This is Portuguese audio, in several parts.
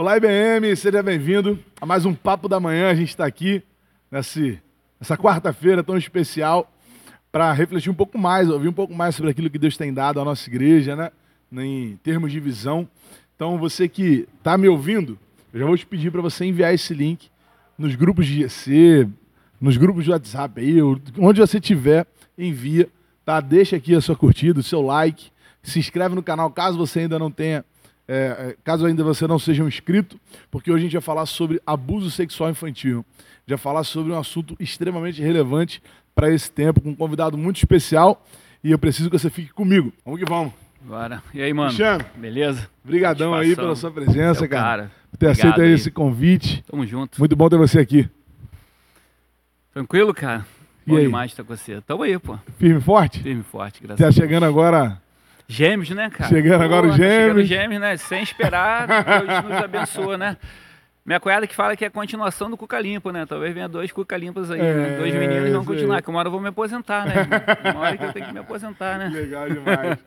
Olá, IBM, seja bem-vindo a mais um Papo da Manhã. A gente está aqui nesse, nessa quarta-feira tão especial para refletir um pouco mais, ouvir um pouco mais sobre aquilo que Deus tem dado à nossa igreja, né? Em termos de visão. Então, você que está me ouvindo, eu já vou te pedir para você enviar esse link nos grupos de GC, nos grupos de WhatsApp aí, onde você tiver, envia, tá? Deixa aqui a sua curtida, o seu like, se inscreve no canal caso você ainda não tenha é, é, caso ainda você não seja um inscrito, porque hoje a gente vai falar sobre abuso sexual infantil. Já falar sobre um assunto extremamente relevante para esse tempo, com um convidado muito especial. E eu preciso que você fique comigo. Vamos que vamos. Bora. E aí, mano? Cristiano. Beleza? Obrigadão aí pela sua presença, Seu cara. cara. Por ter Obrigado aceito aí esse convite. Tamo junto. Muito bom ter você aqui. Tranquilo, cara? E Bom aí? demais estar com você. Tamo aí, pô. Firme e forte? Firme e forte, graças Tá a Deus. chegando agora. Gêmeos, né, cara? Chegando agora os tá Chegando gêmeos. gêmeos, né? Sem esperar, Deus nos abençoa, né? Minha cunhada que fala que é a continuação do Cuca Limpo, né? Talvez venha dois Cuca Limpos aí, É, né? Dois meninos vão continuar, que uma hora eu vou me aposentar, né? Uma hora que eu tenho que me aposentar, né? Legal demais.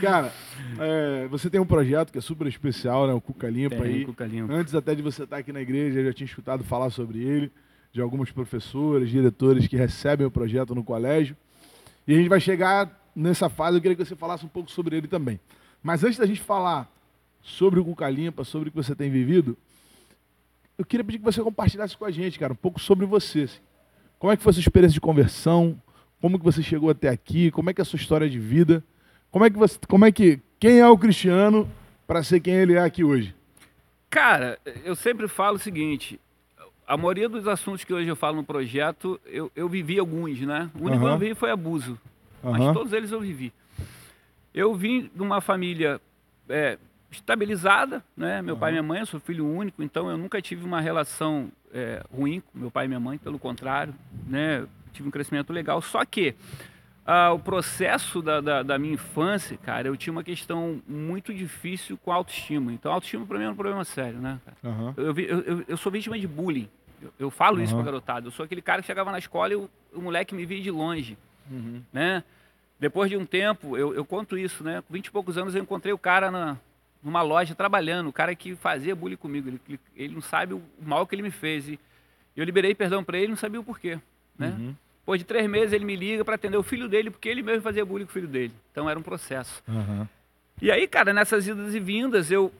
cara, é, você tem um projeto que é super especial, né? O Cuca Limpa Tem, aí. Cuca Limpo. Antes até de você estar aqui na igreja, eu já tinha escutado falar sobre ele, de alguns professores, diretores que recebem o projeto no colégio. E a gente vai chegar nessa fase, eu queria que você falasse um pouco sobre ele também. Mas antes da gente falar sobre o Cuca Limpa, sobre o que você tem vivido, eu queria pedir que você compartilhasse com a gente, cara, um pouco sobre você. assim. Como é que foi a sua experiência de conversão? Como que você chegou até aqui? Como é que é a sua história de vida? Como é que você, como é que, quem é o Cristiano para ser quem ele é aqui hoje? Cara, eu sempre falo o seguinte: a maioria dos assuntos que hoje eu falo no projeto, eu, eu vivi alguns, né? O único que eu vivi foi abuso. Mas Aham. todos eles eu vivi. Eu vim de uma família é, estabilizada, né? Meu pai e minha mãe, eu sou filho único, então eu nunca tive uma relação é, ruim com meu pai e minha mãe, pelo contrário, né? Tive um crescimento legal. Só que ah, o processo da, da, da minha infância, cara, eu tinha uma questão muito difícil com a autoestima. Então, autoestima para mim é um problema sério, né? Aham. Eu, eu- eu- eu sou vítima de bullying. Eu, eu falo isso Aham. pra garotada. Eu sou aquele cara que chegava na escola e o, o moleque me via de longe, Uhum. né? Depois de um tempo, eu, eu conto isso, né? Com 20 e poucos anos eu encontrei o cara na, numa loja trabalhando, o cara que fazia bullying comigo. Ele, ele, não sabe o mal que ele me fez. E eu liberei perdão pra ele, não sabia o porquê, né? Uhum. Depois de três meses ele me liga pra atender o filho dele, porque ele mesmo fazia bullying com o filho dele. Então era um processo. Aham. E aí, cara, nessas idas e vindas, eu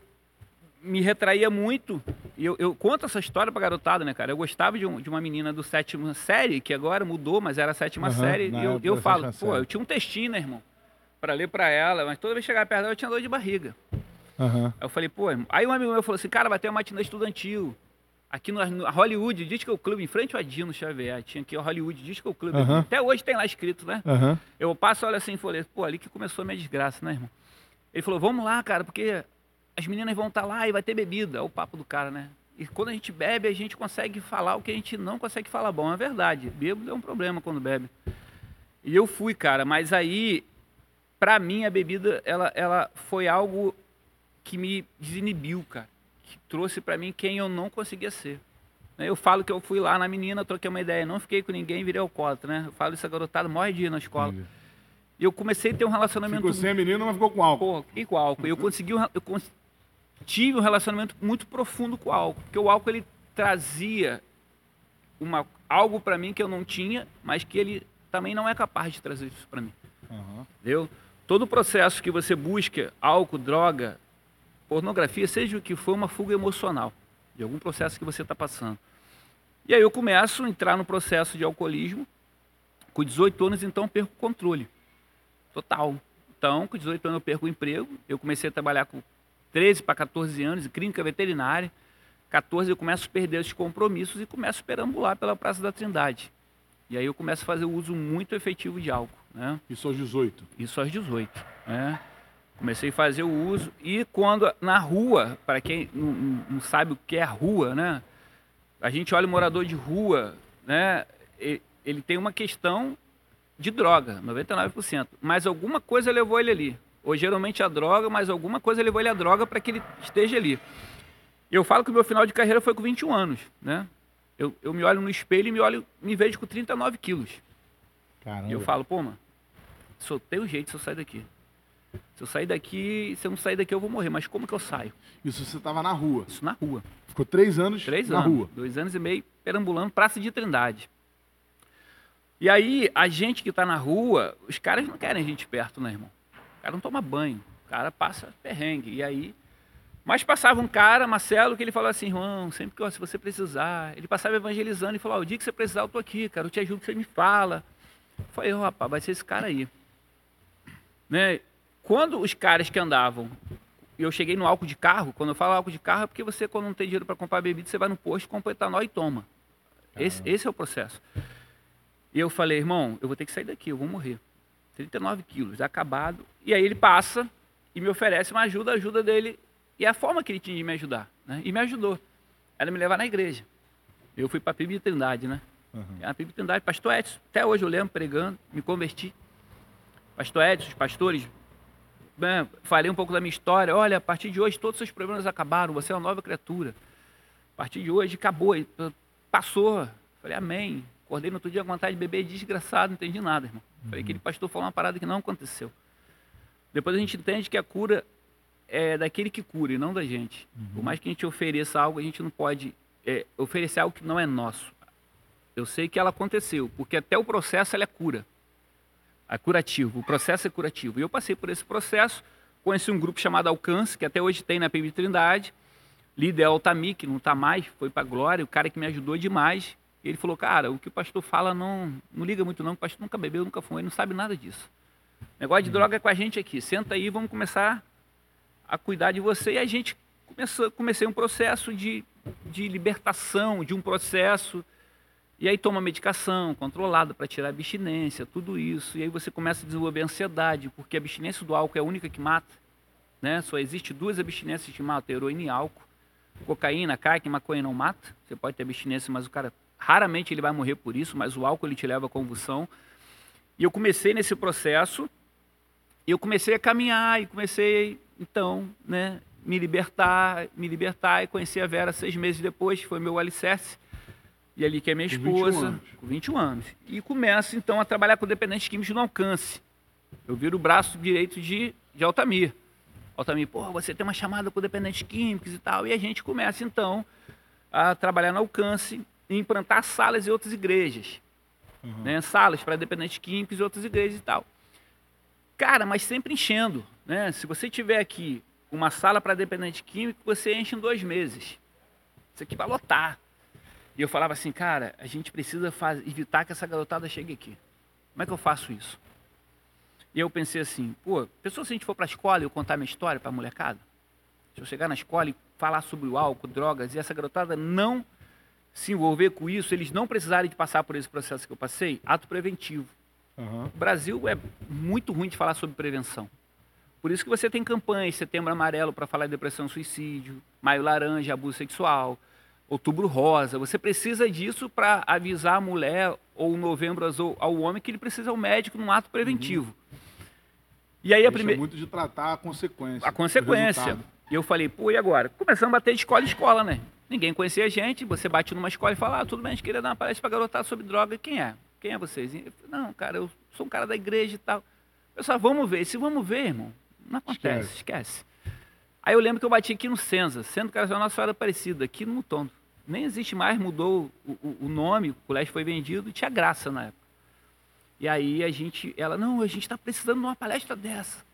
me retraía muito. E eu, eu conto essa história pra garotada, né, cara? Eu gostava de, um- de uma menina do sétima série, que agora mudou, mas era a sétima Aham, série. E eu, eu falo, pô, série. eu tinha um textinho, né, irmão? Pra ler pra ela, mas toda vez que chegava perto dela, eu tinha dor de barriga. Aí eu falei, pô, irmão. Aí um amigo meu falou assim, cara, vai ter uma matinê estudantil. Aqui no, no Hollywood Disco Club, em frente ao Adino Xavier. Tinha aqui o Hollywood Disco Club. Aham. Até hoje tem lá escrito, né? Aham. Eu passo, olha assim falei, pô, ali que começou a minha desgraça, né, irmão? Ele falou, vamos lá, cara, porque as meninas vão estar lá e vai ter bebida. É o papo do cara, né? E quando a gente bebe, a gente consegue falar o que a gente não consegue falar. Bom, é verdade. Bêbado é um problema quando bebe. E eu fui, cara, mas aí, pra mim, a bebida, ela, ela foi algo que me desinibiu, cara. Que trouxe pra mim quem eu não conseguia ser. Eu falo que eu fui lá na menina, troquei uma ideia, não fiquei com ninguém, virei alcoólatra, né? Eu falo isso a garotada, morre de ir na escola. E eu comecei a ter um relacionamento Ficou sem a menina, mas ficou com álcool. Porra, e com álcool. Eu consegui, eu tive um relacionamento muito profundo com o álcool, porque o álcool ele trazia uma algo para mim que eu não tinha, mas que ele também não é capaz de trazer isso para mim. Aham. Entendeu? Todo o processo que você busca, álcool, droga, pornografia, seja o que for, uma fuga emocional de algum processo que você está passando. E aí eu começo a entrar no processo de alcoolismo. Com 18 anos, então, perco o controle. Total. Então, com 18 anos eu perco o emprego. Eu comecei a trabalhar com 13 para 14 anos em clínica veterinária. 14 eu começo a perder esses compromissos e começo a perambular pela Praça da Trindade. E aí eu começo a fazer o uso muito efetivo de álcool, né? Isso aos 18. Isso aos 18, né? Comecei a fazer o uso e quando na rua, para quem não, não- sabe o que é rua, né? A gente olha o morador de rua, né? Ele tem uma questão de droga, 99%. Mas alguma coisa levou ele ali. Ou geralmente a droga, mas alguma coisa levou ele à droga para que ele esteja ali. Eu falo que o meu final de carreira foi com 21 anos, né? Eu, eu me olho no espelho e me olho, me vejo com 39 quilos. Caramba. E eu falo, pô, mano, só tem um jeito se eu sair daqui. Se eu sair daqui, se eu não sair daqui, eu vou morrer. Mas como que eu saio? Isso você estava na rua. Isso na rua. Ficou três anos Três na anos. rua. Dois anos e meio perambulando Praça de Trindade. E aí, a gente que está na rua, os caras não querem a gente perto, né, irmão? O cara não toma banho. O cara passa perrengue. E aí. Mas passava um cara, Marcelo, que ele falou assim, irmão, sempre que se você precisar. Ele passava evangelizando e falou: "Ó, o dia que você precisar, eu tô aqui, cara. Eu te ajudo, você me fala. Eu falei, "Ô, rapaz, vai ser esse cara aí. Né? Quando os caras que andavam, e eu cheguei no álcool de carro, quando eu falo álcool de carro é porque você, quando não tem dinheiro para comprar bebida, você vai no posto, compra etanol e toma. Esse, esse é o processo. E eu falei, irmão, eu vou ter que sair daqui, eu vou morrer. 39 quilos, acabado. E aí ele passa e me oferece uma ajuda, a ajuda dele, e a forma que ele tinha de me ajudar. Né? E me ajudou. Era me levar na igreja. Eu fui para a PIB de Trindade, né? Uhum. A PIB de Trindade, pastor Edson, até hoje eu lembro pregando, me converti. Pastor Edson, os pastores, né, falei um pouco da minha história. Olha, a partir de hoje todos os seus problemas acabaram, você é uma nova criatura. A partir de hoje acabou, passou. Falei, amém. Acordei no outro dia com vontade de beber desgraçado, não entendi nada, irmão. Falei, aquele pastor falou uma parada que não aconteceu. Depois a gente entende que a cura é daquele que cura e não da gente. Por mais que a gente ofereça algo, a gente não pode é, oferecer algo que não é nosso. Eu sei que ela aconteceu, porque até o processo ela é cura. É curativo, o processo é curativo. E eu passei por esse processo, conheci um grupo chamado Alcance, que até hoje tem na PIB Trindade. Líder é Altamir, que não está mais, foi para a Glória, o cara que me ajudou demais. Ele falou, cara, o que o pastor fala não, não liga muito não, o pastor nunca bebeu, nunca fumou, ele não sabe nada disso. Negócio de droga é com a gente aqui. Senta aí, vamos começar a cuidar de você. E a gente começou, comecei um processo de, de libertação, de um processo. E aí toma medicação controlada para tirar a abstinência, tudo isso. E aí você começa a desenvolver ansiedade, porque a abstinência do álcool é a única que mata. Né? Só existe duas abstinências que matam, heroína e álcool. Cocaína, crack, maconha não mata. Você pode ter abstinência, mas o cara raramente ele vai morrer por isso, mas o álcool ele te leva à convulsão. E eu comecei nesse processo, e eu comecei a caminhar e comecei então, né, me libertar, me libertar e conheci a Vera seis meses depois, foi meu alicerce. E ali que é minha 21 esposa, anos. com 21 anos. E começo então a trabalhar com dependentes químicos no alcance. Eu viro o braço direito de, de Altamir. Altamir, pô, você tem uma chamada com dependentes químicos e tal. E a gente começa então a trabalhar no alcance implantar salas em outras igrejas. Né? Salas para dependentes químicos e outras igrejas e tal. Cara, mas sempre enchendo. Né? Se você tiver aqui uma sala para dependente químico, você enche em dois meses. Isso aqui vai lotar. E eu falava assim, cara, a gente precisa faz- evitar que essa garotada chegue aqui. Como é que eu faço isso? E eu pensei assim, pô, pessoa se a gente for para a escola e eu contar minha história para a molecada, se eu chegar na escola e falar sobre o álcool, drogas, e essa garotada não se envolver com isso, eles não precisarem de passar por esse processo que eu passei, ato preventivo. Aham. O Brasil é muito ruim de falar sobre prevenção. Por isso que você tem campanhas, setembro amarelo para falar de depressão suicídio, maio laranja, abuso sexual, outubro rosa. Você precisa disso para avisar a mulher ou novembro azul ao homem que ele precisa ao médico num ato preventivo. E aí a Deixa primeira muito de tratar a consequência. a consequência. E eu falei, pô, e agora? Começamos a bater de escola em escola, né? Ninguém conhecia a gente, você bate numa escola e fala, ah, tudo bem, a gente queria dar uma palestra pra garotada sobre droga. Quem é? Quem é vocês? Eu não, cara, eu sou um cara da igreja e tal. Pessoal, vamos ver. Se vamos ver, irmão, não acontece, esquece. Aí eu lembro que eu bati aqui no Senza, sendo que era nossa Senhora Aparecida, aqui no Mutondo. Nem existe mais, mudou o, o- o nome, o colégio foi vendido, e tinha graça na época. E aí a gente, ela, não, a gente está precisando de uma palestra dessa.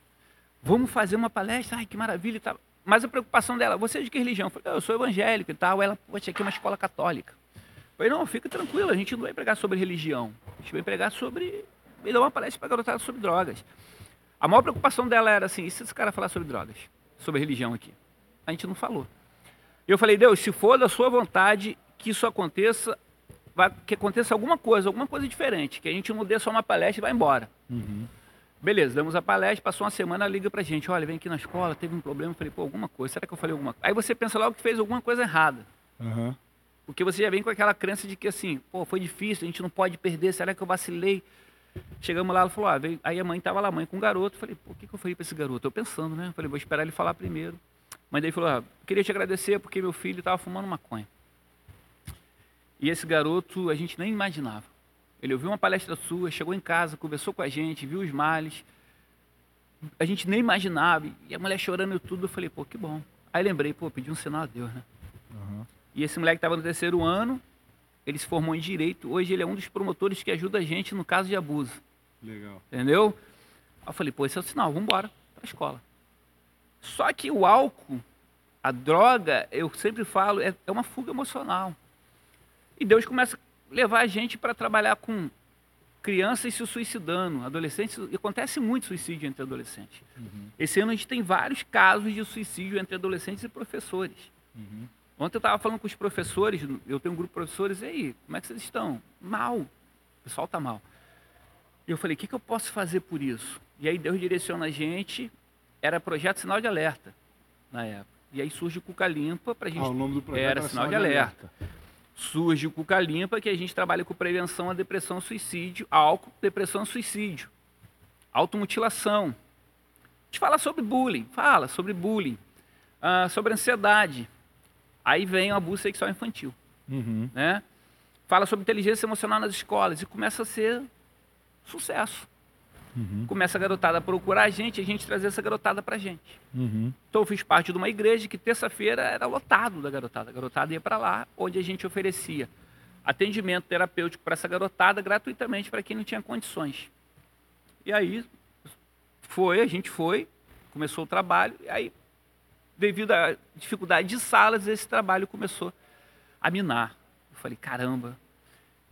Vamos fazer uma palestra, ai que maravilha e tal. Mas a preocupação dela, você é de que religião? Eu falei, "Não, eu sou evangélico e tal. Ela, poxa, aqui é uma escola católica. Eu falei, não, fica tranquilo, a gente não vai pregar sobre religião. A gente vai pregar sobre. vai dar uma palestra para garotada sobre drogas. A maior preocupação dela era assim: e se esse cara falar sobre drogas? Sobre religião aqui? A gente não falou. Eu falei, Deus, se for da sua vontade que isso aconteça, vai- que aconteça alguma coisa, alguma coisa diferente, que a gente não dê só uma palestra e vai embora. Beleza, damos a palestra, passou uma semana, liga pra gente, olha, vem aqui na escola, teve um problema, eu falei, pô, alguma coisa, será que eu falei alguma coisa? Aí você pensa logo que fez alguma coisa errada. Aham. Porque você já vem com aquela crença de que assim, pô, foi difícil, a gente não pode perder, será que eu vacilei? Chegamos lá, ela falou, ah, veio... aí a mãe tava lá, a mãe com o garoto, falei, pô, o que, que eu falei pra esse garoto? Eu pensando, né? Falei, vou esperar ele falar primeiro. Mas daí falou, ah, queria te agradecer porque meu filho estava fumando maconha. E esse garoto a gente nem imaginava. Ele ouviu uma palestra sua, chegou em casa, conversou com a gente, viu os males. a gente nem imaginava. E a mulher chorando e tudo, eu falei, pô, que bom. Aí lembrei, pô, pedi um sinal a Deus, né? Aham. E esse moleque estava no terceiro ano, ele se formou em Direito. Hoje ele é um dos promotores que ajuda a gente no caso de abuso. Legal. Entendeu? Aí eu falei, pô, esse é o sinal, vamos embora pra escola. Só que o álcool, a droga, eu sempre falo, é, é uma fuga emocional. E Deus começa a levar a gente para trabalhar com crianças se suicidando, adolescentes. E acontece muito suicídio entre adolescentes. Esse ano a gente tem vários casos de suicídio entre adolescentes e professores. Uhum. Ontem eu estava falando com os professores, eu tenho um grupo de professores, e aí, como é que vocês estão? Mal. O pessoal está mal. E eu falei, o que, que eu posso fazer por isso? E aí Deus direciona a gente, era projeto Sinal de Alerta, na época. E aí surge o Cuca Limpa para a gente... Ah, o nome do projeto era era Sinal de Alerta. Surge o Cuca Limpa, que a gente trabalha com prevenção à depressão, suicídio, álcool, depressão, suicídio, automutilação. A gente fala sobre bullying, fala sobre bullying, ah, sobre ansiedade. Aí vem o abuso sexual infantil, Uhum. né? Fala sobre inteligência emocional nas escolas e começa a ser sucesso. Uhum. Começa a garotada a procurar a gente, a gente trazer essa garotada pra gente. Uhum. Então eu fiz parte de uma igreja que terça-feira era lotado da garotada. A garotada ia para lá, onde a gente oferecia atendimento terapêutico para essa garotada gratuitamente para quem não tinha condições. E aí foi, a gente foi, começou o trabalho, e aí, devido à dificuldade de salas, esse trabalho começou a minar. Eu falei, caramba.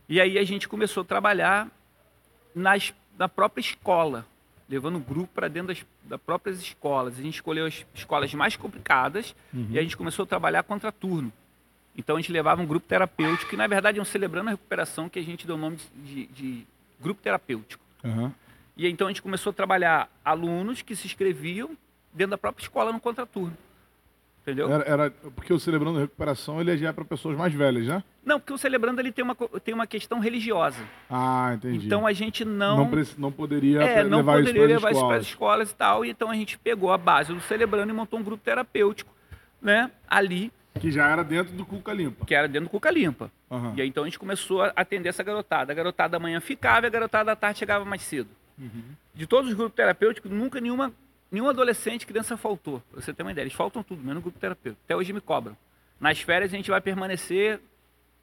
E aí a gente começou a trabalhar nas, na própria escola, levando o grupo para dentro das, das próprias escolas. A gente escolheu as escolas mais complicadas e a gente começou a trabalhar contra turno. Então a gente levava um grupo terapêutico, que na verdade é um celebrando a recuperação, que a gente deu o nome de, de grupo terapêutico. Aham. E então a gente começou a trabalhar alunos que se inscreviam dentro da própria escola no contraturno. Entendeu? Era, era- porque o Celebrando a Recuperação ele já é para pessoas mais velhas, já? Não, porque o celebrando ele tem uma, tem uma questão religiosa. Ah, entendi. Então a gente não. não, preci- não poderia É, não levar poderia isso levar para isso para as as escolas. escolas e tal. E então a gente pegou a base do Celebrando e montou um grupo terapêutico, né? Ali, Que já era dentro do Cuca Limpa. que era dentro do Cuca Limpa. Aham. E aí então a gente começou a atender essa garotada. A garotada da manhã ficava e a garotada da tarde chegava mais cedo. Uhum. De todos os grupos terapêuticos, nunca nenhuma, nenhum adolescente, criança faltou. Pra você ter uma ideia. Eles faltam tudo, menos no grupo terapêutico. Até hoje me cobram. Nas férias a gente vai permanecer.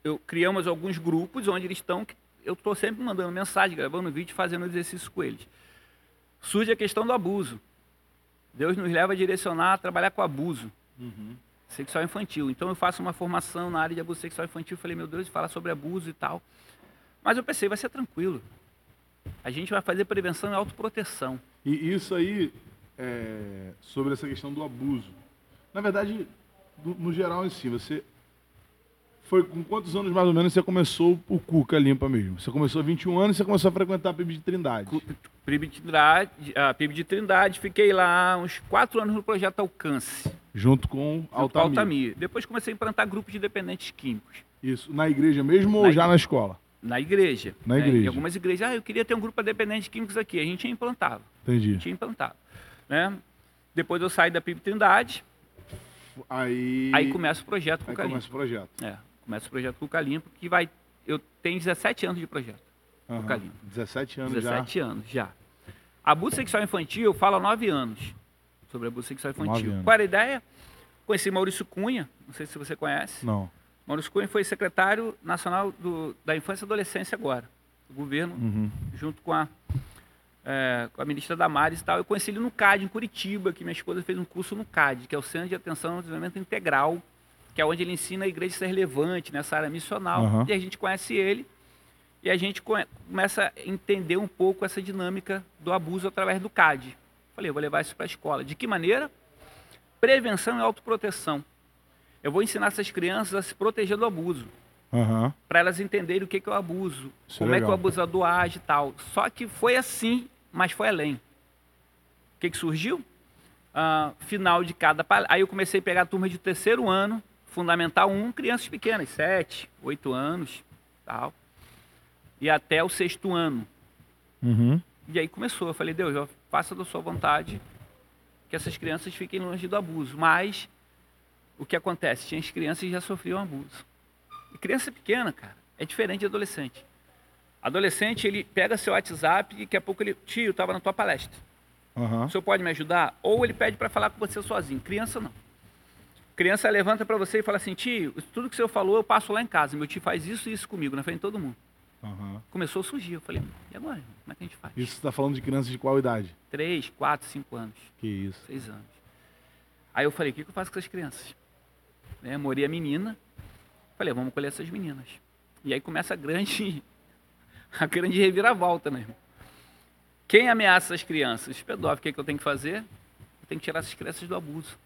Eu, criamos alguns grupos onde eles estão. Eu estou sempre mandando mensagem, gravando vídeo, fazendo exercício com eles. Surge a questão do abuso. Deus nos leva a direcionar a trabalhar com abuso Uhum. sexual infantil. Então eu faço uma formação na área de abuso sexual infantil. Falei, meu Deus, fala sobre abuso e tal. Mas eu pensei, vai ser tranquilo. A gente vai fazer prevenção e autoproteção. E isso aí, é, sobre essa questão do abuso. Na verdade, do- no geral em si, você. Foi com quantos anos mais ou menos você começou o Cuca Limpa mesmo? Você começou há 21 anos e você começou a frequentar a PIB de Trindade. PIB de Trindade, a PIB de Trindade, fiquei lá uns quatro anos no projeto Alcance, Junto com junto com Altamir. Altamir. Depois comecei a implantar grupos de dependentes químicos. Isso. Na igreja mesmo ou Na já igreja. na escola? Na igreja. Na né? igreja. Em algumas igrejas, ah, eu queria ter um grupo de dependentes químicos aqui. A gente implantava. Entendi. tinha implantado. Né? Depois eu saí da PIB Trindade, Aí, aí começa o projeto aí Cuca Limpa. começa o projeto. É, começa o projeto Cuca Limpa, que vai. Eu tenho 17 anos de projeto. Aham. Cuca Limpa. 17 anos 17 anos já. Abuso sexual infantil, eu falo há 9 anos sobre abuso sexual infantil. Qual era a ideia? Conheci Maurício Cunha, não sei se você conhece. já. Não. Maurício Cunha foi secretário nacional do- da Infância e Adolescência agora, do governo, Uhum. junto com a, é, com a ministra Damares e tal. Eu conheci ele no CAD, em Curitiba, que minha esposa fez um curso no CAD, que é o Centro de Atenção ao Desenvolvimento Integral, que é onde ele ensina a igreja a ser relevante nessa área missional. Aham. E a gente conhece ele e a gente começa a entender um pouco essa dinâmica do abuso através do CAD. Falei, eu vou levar isso para a escola. De que maneira? Prevenção e autoproteção. Eu vou ensinar essas crianças a se proteger do abuso Aham. para elas entenderem o que que é o abuso, Isso é como é, que o abusador age e tal. Só que foi assim, mas foi além. O que, que surgiu? Ah, final de cada palestra. Aí eu comecei a pegar a turma de terceiro ano, Fundamental 1, crianças pequenas, 7, 8 anos, tal. E até o sexto ano. Uhum. E aí começou. Eu falei, Deus, eu faça da sua vontade que essas crianças fiquem longe do abuso. Mas o que acontece? Tinha as crianças que já sofriam abuso. E criança pequena, cara, é diferente de adolescente. Adolescente, ele pega seu WhatsApp e daqui a pouco ele, tio, estava na tua palestra. Aham. O senhor pode me ajudar? Ou ele pede para falar com você sozinho. Criança não. Criança levanta para você e fala assim: tio, tudo que o senhor falou eu passo lá em casa. Meu tio faz isso e isso comigo, na frente de todo mundo. Aham. Começou a surgir. Eu falei: e agora? Como é que a gente faz? Isso você tá falando de crianças de qual idade? Três, quatro, cinco anos, Que isso. seis anos. Aí eu falei: o que, que eu faço com essas crianças? Né? Morei a menina. Falei: vamos colher essas meninas. E aí começa a grande, a grande reviravolta, irmão? Quem ameaça as crianças? Os pedófilos. O que, que eu tenho que fazer? Eu tenho que tirar essas crianças do abuso.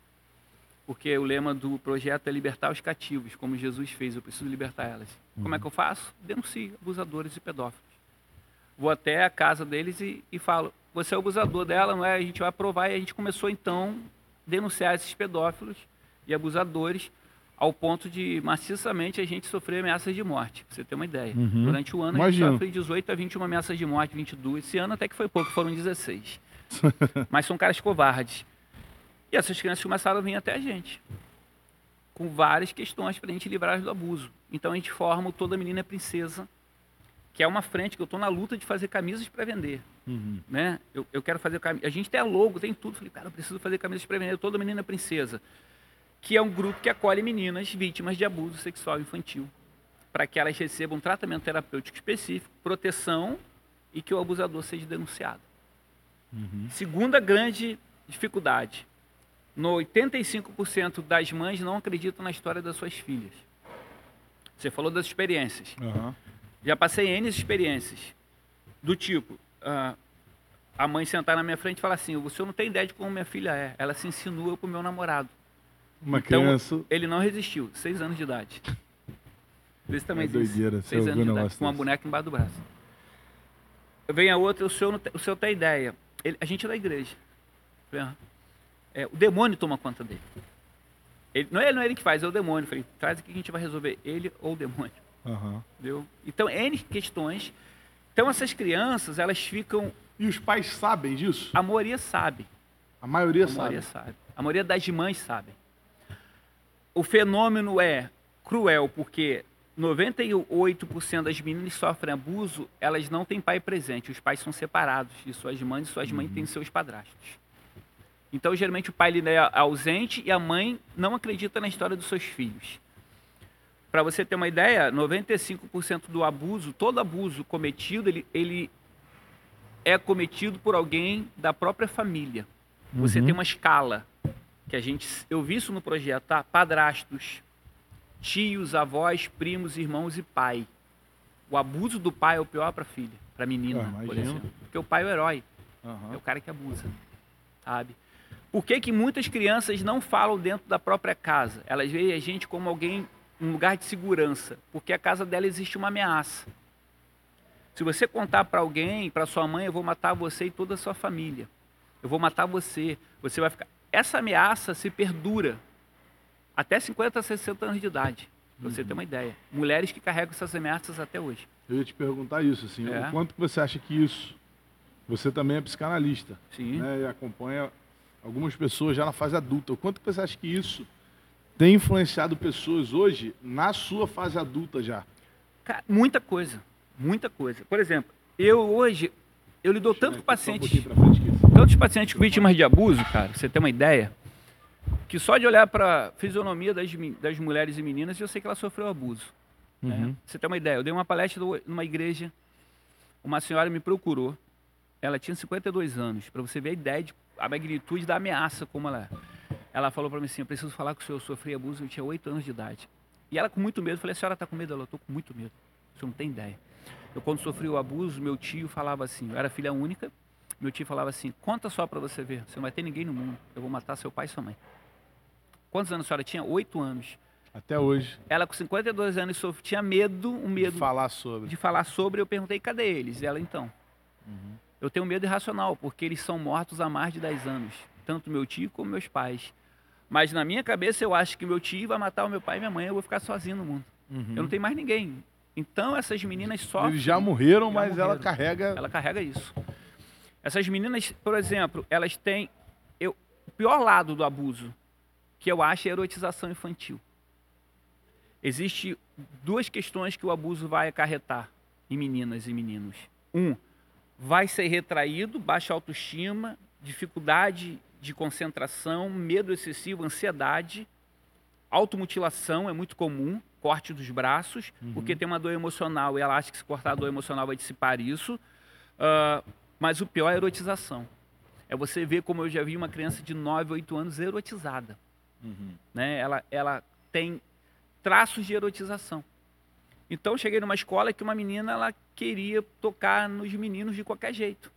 Porque o lema do projeto é libertar os cativos, como Jesus fez. Eu preciso libertar elas. Como é que eu faço? Denuncio abusadores e pedófilos. Vou até a casa deles e, e falo: você é o abusador dela, não é? A gente vai provar. E a gente começou então a denunciar esses pedófilos e abusadores ao ponto de maciçamente a gente sofrer ameaças de morte. Pra você ter uma ideia. Uhum. Durante o ano a Imagino. gente sofre 18 a 21 ameaças de morte, 22. Esse ano até que foi pouco, foram 16. Mas são caras covardes. E essas crianças começaram a vir até a gente. Com várias questões para a gente livrar do abuso. Então a gente forma o Toda Menina é Princesa, que é uma frente que eu estou na luta de fazer camisas para vender. Uhum. Né? Eu, eu quero fazer camisas. A gente tem a logo, tem tudo. Falei, cara, eu preciso fazer camisas para vender. Toda Menina é Princesa. Que é um grupo que acolhe meninas vítimas de abuso sexual infantil. Para que elas recebam um tratamento terapêutico específico, proteção e que o abusador seja denunciado. Uhum. Segunda grande dificuldade. No 85% das mães não acreditam na história das suas filhas. Você falou das experiências. Aham. Já passei N experiências. Do tipo, ah, a mãe sentar na minha frente e falar assim: o senhor não tem ideia de como minha filha é. Ela se insinua com o meu namorado. Uma Então, criança. Ele não resistiu. Seis anos de idade. Isso também É doideira, Seis anos de idade, com uma desse. boneca embaixo do braço. Vem a outra, o senhor, o senhor tem ideia. Ele- a gente é da igreja. É, o demônio toma conta dele. Ele- não, é, não é ele que faz, é o demônio. Falei, traz aqui que a gente vai resolver, ele ou o demônio. Aham. Entendeu? Então, N questões. Então, essas crianças, elas ficam. E os pais sabem disso? A maioria sabe. A maioria A sabe. maioria sabe. A maioria das mães sabe. O fenômeno é cruel, porque 98% das meninas que sofrem abuso, elas não têm pai presente. Os pais são separados de suas mães e suas mães têm seus padrastos. Então, geralmente, o pai ele é ausente e a mãe não acredita na história dos seus filhos. Para você ter uma ideia, 95% do abuso, todo abuso cometido, ele, ele é cometido por alguém da própria família. Você Uhum. tem uma escala que a gente, eu vi isso no projeto, tá? Padrastos, tios, avós, primos, irmãos e pai. O abuso do pai é o pior para filha, para menina, Ah, por exemplo, porque o pai é o herói, é Aham. o cara que abusa, sabe? Por que, que muitas crianças não falam dentro da própria casa? Elas veem a gente como alguém, um lugar de segurança, porque a casa dela existe uma ameaça. Se você contar para alguém, para sua mãe, eu vou matar você e toda a sua família. Eu vou matar você. Você vai ficar. Essa ameaça se perdura até 50, 60 anos de idade. Pra você ter uma ideia. Mulheres que carregam essas ameaças até hoje. Eu ia te perguntar isso, assim. É. O quanto você acha que isso... Você também é psicanalista, Sim. né? E acompanha algumas pessoas já na fase adulta. O quanto você acha que isso tem influenciado pessoas hoje na sua fase adulta já? Cara, muita coisa. Muita coisa. Por exemplo, eu hoje, eu lido tanto com pacientes. Um tantos pacientes vítimas de abuso, cara, pra você ter uma ideia, que só de olhar para a fisionomia das, das mulheres e meninas, eu sei que ela sofreu abuso. né? Uhum. Pra Você tem uma ideia, eu dei uma palestra numa igreja, uma senhora me procurou, ela tinha 52 anos, para você ver a ideia, de, a magnitude da ameaça como ela é. Ela falou para mim assim, eu preciso falar com o senhor, eu sofri abuso, eu tinha 8 anos de idade. E ela com muito medo, eu falei, a senhora está com medo? Ela, eu estou com muito medo, o senhor não tem ideia. Eu quando sofri o abuso, meu tio falava assim, eu era filha única, meu tio falava assim: conta só para você ver, você não vai ter ninguém no mundo, eu vou matar seu pai e sua mãe. Quantos anos a senhora tinha? Oito anos. Até hoje. Ela com 52 anos sof- tinha medo, um medo Falar sobre. de falar sobre. Eu perguntei: cadê eles? E ela então. Eu tenho medo irracional, porque eles são mortos há mais de 10 anos, tanto meu tio como meus pais. Mas na minha cabeça eu acho que meu tio vai matar o meu pai e minha mãe, eu vou ficar sozinho no mundo. Uhum. Eu não tenho mais ninguém. Então essas meninas sofrem. Eles já morreram, Já mas ela morreram. carrega. Ela carrega isso. Essas meninas, por exemplo, elas têm eu, o pior lado do abuso, que eu acho é a erotização infantil. Existe duas questões que o abuso vai acarretar em meninas e meninos. Um, vai ser retraído, baixa autoestima, dificuldade de concentração, medo excessivo, ansiedade, automutilação é muito comum, corte dos braços, uhum. porque tem uma dor emocional e ela acha que se cortar a dor emocional vai dissipar isso. Uh, mas o pior é a erotização. É você ver como eu já vi uma criança de 9, 8 anos erotizada. Uhum. Né? Ela, ela tem traços de erotização. Então, cheguei numa escola que uma menina ela queria tocar nos meninos de qualquer jeito.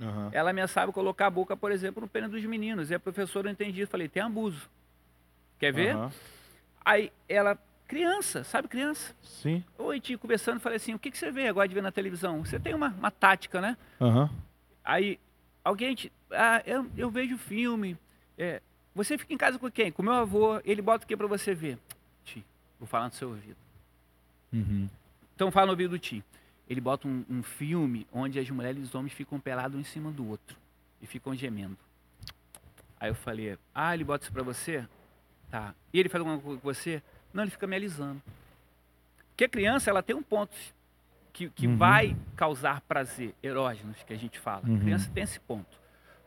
Uhum. Ela ameaçava colocar a boca, por exemplo, no pênis dos meninos. E a professora entendia, falei, tem abuso. Quer ver? Uhum. Aí ela, criança, sabe criança? Sim. Oi, tio, conversando, falei assim, o que, que você vê agora de ver na televisão? Você tem uma, uma tática, né? Uhum. Aí, alguém, te, ah, eu, eu vejo filme. É, você fica em casa com quem? Com meu avô, ele bota o que para você ver? Tio, vou falar no seu ouvido. Uhum. Então fala no ouvido do tio. Ele bota um, um, filme onde as mulheres e os homens ficam pelados um em cima do outro e ficam gemendo. Aí eu falei, ah, ele bota isso pra você? Tá. E ele faz alguma coisa com você? Não, ele fica me alisando. Porque a criança, ela tem um ponto que, que uhum. vai causar prazer, erógenos, que a gente fala. Uhum. A criança tem esse ponto.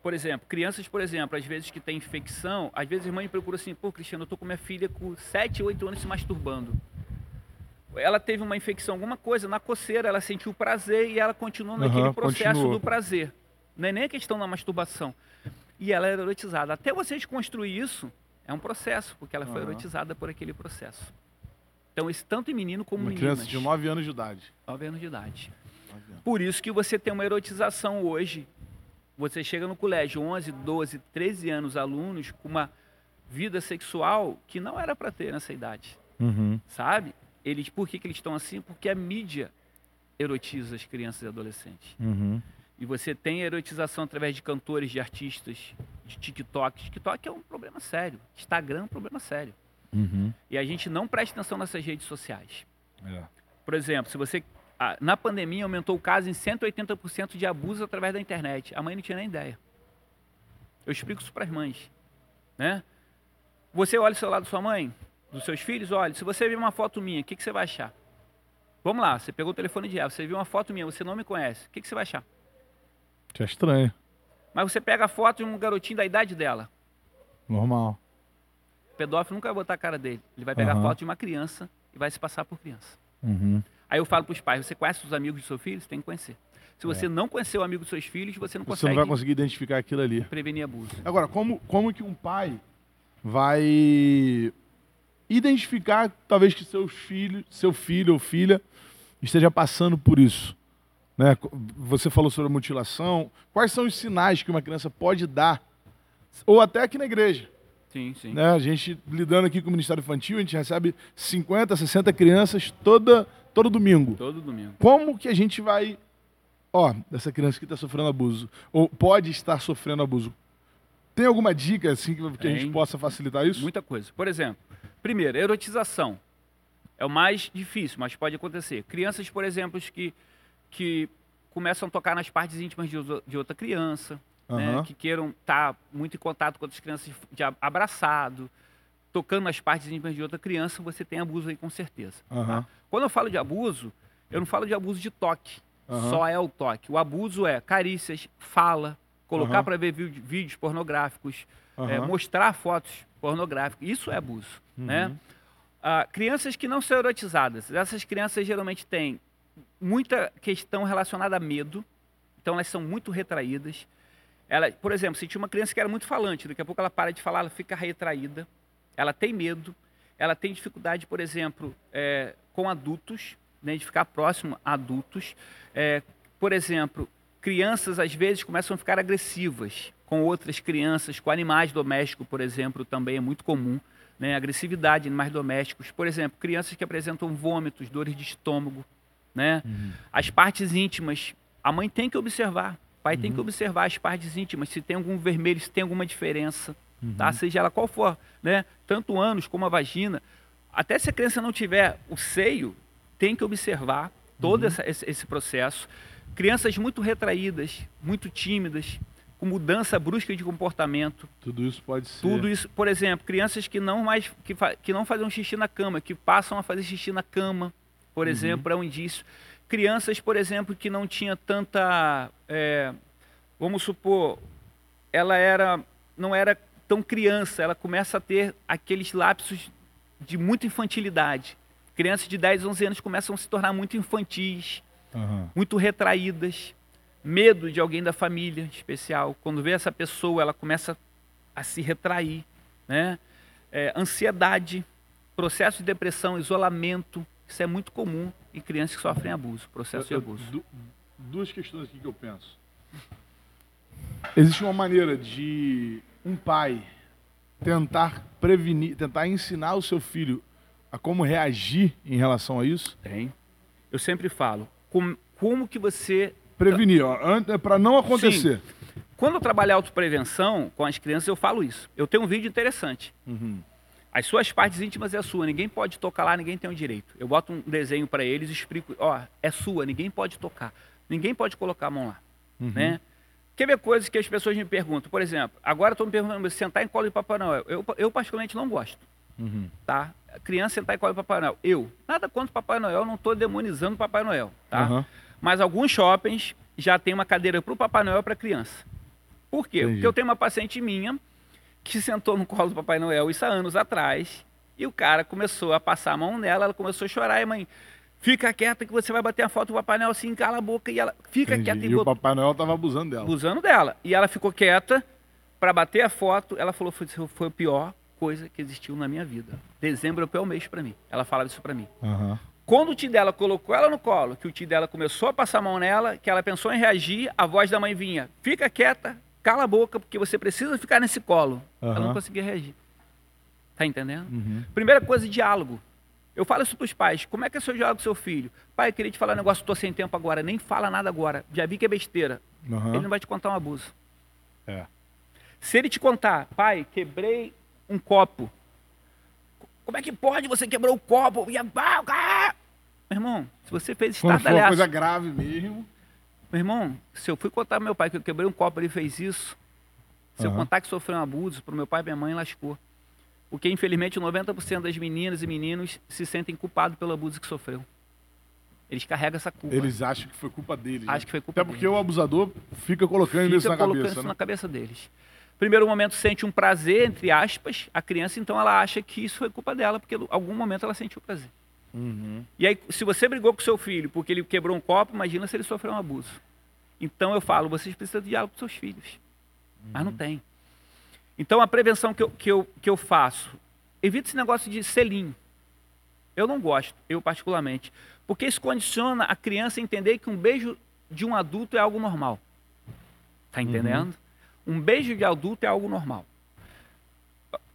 Por exemplo, crianças, por exemplo, às vezes que tem infecção, às vezes a mãe procura assim, pô, Cristiano, eu tô com minha filha com 7, 8 anos se masturbando ela teve uma infecção, alguma coisa, na coceira, ela sentiu prazer e ela continuou naquele uhum, processo continuou. do prazer. Não é nem a questão da masturbação. E ela era erotizada. Até você desconstruir isso, é um processo, porque ela foi uhum. erotizada por aquele processo. Então, isso tanto em menino como em meninas. Uma criança de 9 anos de idade. 9 anos de idade. Anos. Por isso que você tem uma erotização hoje. Você chega no colégio, 11, 12, 13 anos, alunos com uma vida sexual que não era para ter nessa idade. Uhum. Sabe? eles, por que, que eles estão assim? Porque a mídia erotiza as crianças e adolescentes. Uhum. E você tem erotização através de cantores, de artistas, de TikTok. TikTok é um problema sério. Instagram é um problema sério. Uhum. E a gente não presta atenção nessas redes sociais. É. Por exemplo, se você. Na pandemia aumentou o caso em 180% de abuso através da internet. A mãe não tinha nem ideia. Eu explico isso para as mães. Né? Você olha o celular da sua mãe, dos seus filhos, olha, se você ver uma foto minha, o que, que você vai achar? Vamos lá, você pegou o telefone de ela, você viu uma foto minha, você não me conhece, o que, que você vai achar? Que é estranho. Mas você pega a foto de um garotinho da idade dela. Normal. O pedófilo nunca vai botar a cara dele. Ele vai pegar uhum. a foto de uma criança e vai se passar por criança. Uhum. Aí eu falo para os pais, você conhece os amigos do seu filho? Você tem que conhecer. Se você é. não conhecer o amigo dos seus filhos, você não você consegue... Você não vai conseguir identificar aquilo ali. Prevenir abuso. Agora, como, como que um pai vai identificar talvez que seus filhos, seu filho ou filha esteja passando por isso. Né? Você falou sobre a mutilação. Quais são os sinais que uma criança pode dar? Ou até aqui na igreja. Sim, sim. Né? A gente, lidando aqui com o Ministério Infantil, a gente recebe 50, 60 crianças toda, todo domingo. Todo domingo. Como que a gente vai. Ó, dessa criança que está sofrendo abuso, ou pode estar sofrendo abuso. Tem alguma dica assim que, que a gente possa facilitar isso? Muita coisa. Por exemplo, Primeiro, erotização. É o mais difícil, mas pode acontecer. Crianças, por exemplo, que, que começam a tocar nas partes íntimas de, de outra criança, uhum. né, que queiram estar tá muito em contato com outras crianças de abraçado, tocando nas partes íntimas de outra criança, você tem abuso aí com certeza. Uhum. Tá? Quando eu falo de abuso, eu não falo de abuso de toque, uhum. só é o toque. O abuso é carícias, fala, colocar para ver vídeos pornográficos, é, mostrar fotos pornográficas. Isso é abuso. Uhum. Né? Ah, crianças que não são erotizadas. Essas crianças geralmente têm muita questão relacionada a medo, então elas são muito retraídas. Ela, por exemplo, se tinha uma criança que era muito falante, daqui a pouco ela para de falar, ela fica retraída, ela tem medo, ela tem dificuldade, por exemplo, é, com adultos, né, de ficar próximo a adultos. É, por exemplo, crianças às vezes começam a ficar agressivas com outras crianças, com animais domésticos, por exemplo, também é muito comum né, agressividade em animais domésticos. Por exemplo, crianças que apresentam vômitos, dores de estômago. Né? Uhum. As partes íntimas, a mãe tem que observar, o pai uhum. tem que uhum. observar as partes íntimas, se tem algum vermelho, se tem alguma diferença, uhum. tá? seja ela qual for, né? tanto ânus como a vagina. Até se a criança não tiver o seio, tem que observar todo uhum. essa, esse, esse processo. Crianças muito retraídas, muito tímidas, com mudança brusca de comportamento. Tudo isso pode ser. Tudo isso, por exemplo, crianças que não mais que, que não fazem xixi na cama, que passam a fazer xixi na cama, por uhum. exemplo, é um indício. Crianças, por exemplo, que não tinha tanta, é, vamos supor, ela era não era tão criança, ela começa a ter aqueles lapsos de muita infantilidade. Crianças de 10, 11 anos começam a se tornar muito infantis, Aham. muito retraídas, medo de alguém da família especial. Quando vê essa pessoa, ela começa a se retrair, né? É, ansiedade, processo de depressão, isolamento, isso é muito comum em crianças que sofrem abuso, processo de Eu- abuso. du- duas questões aqui que eu penso. Existe uma maneira de um pai tentar prevenir, tentar ensinar o seu filho a como reagir em relação a isso? Tem. Eu sempre falo, como, como que você Prevenir, ó, para não acontecer. Quando eu trabalho autoprevenção com as crianças, eu falo isso. Eu tenho um vídeo interessante. Uhum. As suas partes íntimas é sua, ninguém pode tocar lá, ninguém tem o direito. Eu boto um desenho para eles e explico, ó, é sua, ninguém pode tocar. Ninguém pode colocar a mão lá, Uhum. né? Quer ver coisas que as pessoas me perguntam? Por exemplo, agora estão me perguntando sentar em colo de Papai Noel. Eu, eu particularmente não gosto, Uhum. tá? Criança sentar em colo de Papai Noel. Eu, nada contra o Papai Noel, não estou demonizando o Papai Noel, tá? Aham. Mas alguns shoppings já tem uma cadeira para o Papai Noel para criança. Por quê? Entendi. Porque eu tenho uma paciente minha que sentou no colo do Papai Noel isso há anos atrás e o cara começou a passar a mão nela, ela começou a chorar e a mãe, fica quieta que você vai bater a foto do Papai Noel assim, cala a boca e ela fica Entendi. quieta e E o Papai Noel tava abusando dela. abusando dela. E ela ficou quieta para bater a foto. Ela falou foi, foi a pior coisa que existiu na minha vida. Dezembro é o pior mês para mim. Ela falava isso para mim. Aham. Quando o tio dela colocou ela no colo, que o tio dela começou a passar a mão nela, que ela pensou em reagir, a voz da mãe vinha: fica quieta, cala a boca, porque você precisa ficar nesse colo. Ela não conseguia reagir. Tá entendendo? Uhum. Primeira coisa, diálogo. Eu falo isso para os pais. Como é que é seu diálogo com seu filho? Pai, eu queria te falar um negócio, estou sem tempo agora. Nem fala nada agora. Já vi que é besteira. Aham. Ele não vai te contar um abuso. É. Se ele te contar, pai, quebrei um copo. Como é que pode? Você quebrou o copo. E a... ah! Meu irmão, se você fez Quando for uma estardalhaço. coisa grave mesmo. Meu irmão, se eu fui contar pro meu pai que eu quebrei um copo, ele fez isso. Se eu Aham. contar que sofreu um abuso, pro meu pai e minha mãe, lascou. Porque, infelizmente, 90% das meninas e meninos se sentem culpados pelo abuso que sofreu. Eles carregam essa culpa. Eles acham que foi culpa deles. Acham né? que foi culpa Até porque deles. o abusador fica colocando Fica isso na colocando cabeça, isso né? na cabeça deles. Primeiro momento sente um prazer, entre aspas, a criança, então ela acha que isso foi culpa dela, porque em algum momento ela sentiu prazer. Uhum. E aí, se você brigou com seu filho porque ele quebrou um copo, imagina se ele sofreu um abuso. Então eu falo, vocês precisam de diálogo com seus filhos. Mas não tem. Então a prevenção que eu, que eu, que eu faço, evita esse negócio de selinho. Eu não gosto, eu particularmente. Porque isso condiciona a criança a entender que um beijo de um adulto é algo normal. Tá entendendo? Um beijo de adulto é algo normal.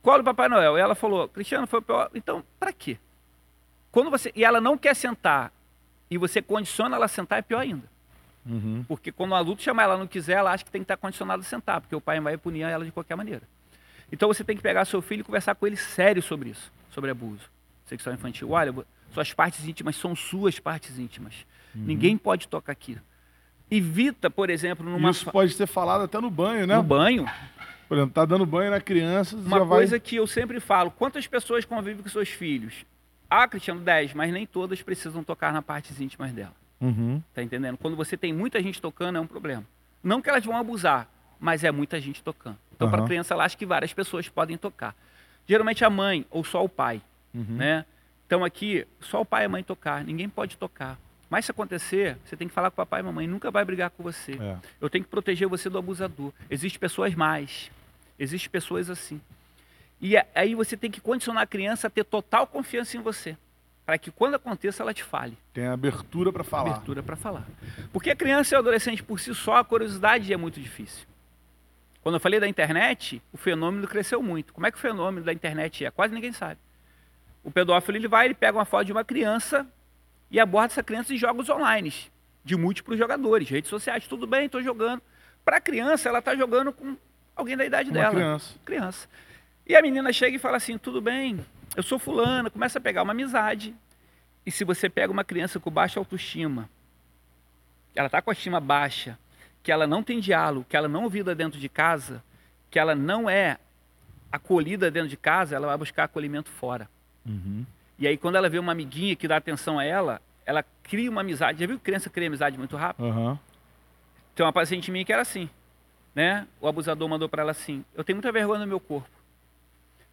Colo Papai Noel. E ela falou, Cristiano, foi o pior. Então, para quê? Quando você. E ela não quer sentar e você condiciona ela a sentar, é pior ainda. Uhum. Porque quando o adulto chamar ela não quiser, ela acha que tem que estar condicionado a sentar, porque o pai vai punir ela de qualquer maneira. Então você tem que pegar seu filho e conversar com ele sério sobre isso, sobre abuso sexual infantil. Olha, suas partes íntimas são suas partes íntimas. Uhum. Ninguém pode tocar aqui. Evita, por exemplo, numa Isso pode ser falado até no banho, né? no banho, Por exemplo, tá dando banho na criança, uma já vai... coisa que eu sempre falo, quantas pessoas convivem com seus filhos? Ah, Cristiano, 10, mas nem todas precisam tocar nas partes íntimas dela. Uhum. Tá entendendo? Quando você tem muita gente tocando, é um problema. Não que elas vão abusar, mas é muita gente tocando. Então, para Aham. a criança, ela acha que várias pessoas podem tocar. Geralmente a mãe ou só o pai, Uhum. né? Então aqui, só o pai e a mãe tocar, ninguém pode tocar. Mas se acontecer, você tem que falar com o papai e a mamãe, nunca vai brigar com você. É. Eu tenho que proteger você do abusador. Existem pessoas mais. Existem pessoas assim. E aí você tem que condicionar a criança a ter total confiança em você. Para que quando aconteça, ela te fale Tem abertura para falar. abertura para falar. Porque a criança e o adolescente por si só, a curiosidade é muito difícil. Quando eu falei da internet, o fenômeno cresceu muito. Como é que o fenômeno da internet é? Quase ninguém sabe. O pedófilo ele vai, ele pega uma foto de uma criança e aborda essa criança em jogos online, de múltiplos jogadores, redes sociais, tudo bem, estou jogando. Para a criança, ela está jogando com alguém da idade Uma dela criança. criança. E a menina chega e fala assim: tudo bem, eu sou fulana, começa a pegar uma amizade. E se você pega uma criança com baixa autoestima, ela está com a estima baixa, que ela não tem diálogo, que ela não ouvida dentro de casa, que ela não é acolhida dentro de casa, ela vai buscar acolhimento fora. Uhum. E aí, quando ela vê uma amiguinha que dá atenção a ela, ela cria uma amizade. Já viu que criança cria amizade muito rápido? Aham. Tem uma paciente minha que era assim. né? O abusador mandou para ela assim: Eu tenho muita vergonha no meu corpo,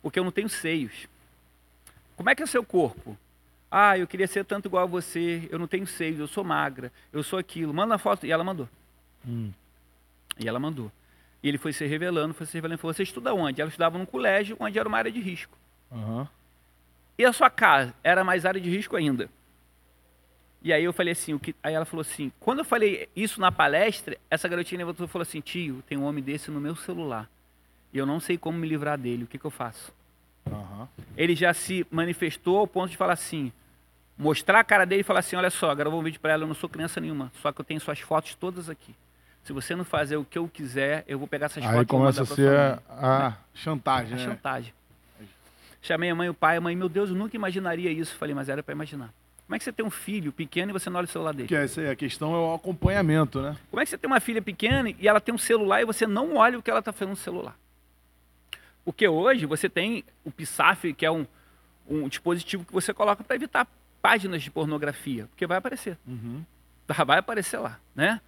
porque eu não tenho seios. Como é que é seu corpo? Ah, eu queria ser tanto igual a você, eu não tenho seios, eu sou magra, eu sou aquilo. Manda a foto. E ela mandou. Hum. E ela mandou. E ele foi se revelando, foi se revelando. Falou, você estuda onde? Ela estudava num colégio onde era uma área de risco. Aham. E a sua casa era mais área de risco ainda. E aí eu falei assim, o que... aí ela falou assim, quando eu falei isso na palestra, essa garotinha levantou e falou assim, tio, tem um homem desse no meu celular. E eu não sei como me livrar dele, o que, que eu faço? Aham. Ele já se manifestou ao ponto de falar assim, mostrar a cara dele e falar assim, olha só, gravou um vídeo para ela, eu não sou criança nenhuma, só que eu tenho suas fotos todas aqui. Se você não fazer o que eu quiser, eu vou pegar essas fotos Aí e vou começa a ser a, a chantagem, É né? chantagem. Chamei a mãe e o pai, a mãe, meu Deus, eu nunca imaginaria isso. Falei, mas era para imaginar. Como é que você tem um filho pequeno e você não olha o celular dele? Que essa aí, a questão é o acompanhamento, né? Como é que você tem uma filha pequena e ela tem um celular e você não olha o que ela está fazendo no celular? Porque hoje você tem o PSAF, que é um, um dispositivo que você coloca para evitar páginas de pornografia, porque vai aparecer. Uhum. Tá, vai aparecer lá, né?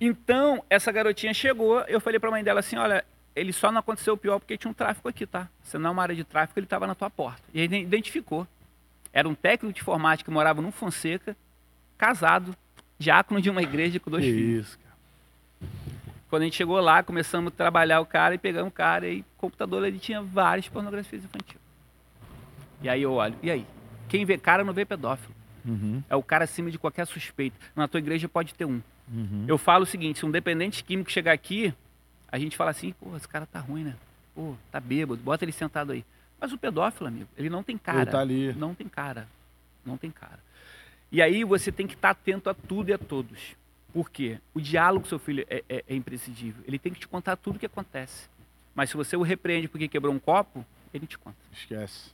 Então, essa garotinha chegou, eu falei pra mãe dela assim, olha, ele só não aconteceu o pior porque tinha um tráfico aqui, tá? Se não é uma área de tráfico, ele estava na tua porta. E aí identificou. Era um técnico de informática que morava no Fonseca, casado, diácono de uma igreja com dois Que filhos. isso, cara. Quando a gente chegou lá, começamos a trabalhar o cara e pegamos o cara e o computador ele tinha várias pornografias infantis. E aí eu olho, e aí? Quem vê cara não vê pedófilo. Uhum. É o cara acima de qualquer suspeita. Na tua igreja pode ter um. Uhum. Eu falo o seguinte, se um dependente químico chegar aqui, a gente fala assim, pô, esse cara tá ruim, né? Pô, tá bêbado, bota ele sentado aí. Mas o pedófilo, amigo, ele não tem cara. Ele tá ali. Não tem cara. Não tem cara. E aí você tem que estar atento a tudo e a todos. Por quê? O diálogo com seu filho é, é- é imprescindível. Ele tem que te contar tudo o que acontece. Mas se você o repreende porque quebrou um copo, ele te conta. Esquece.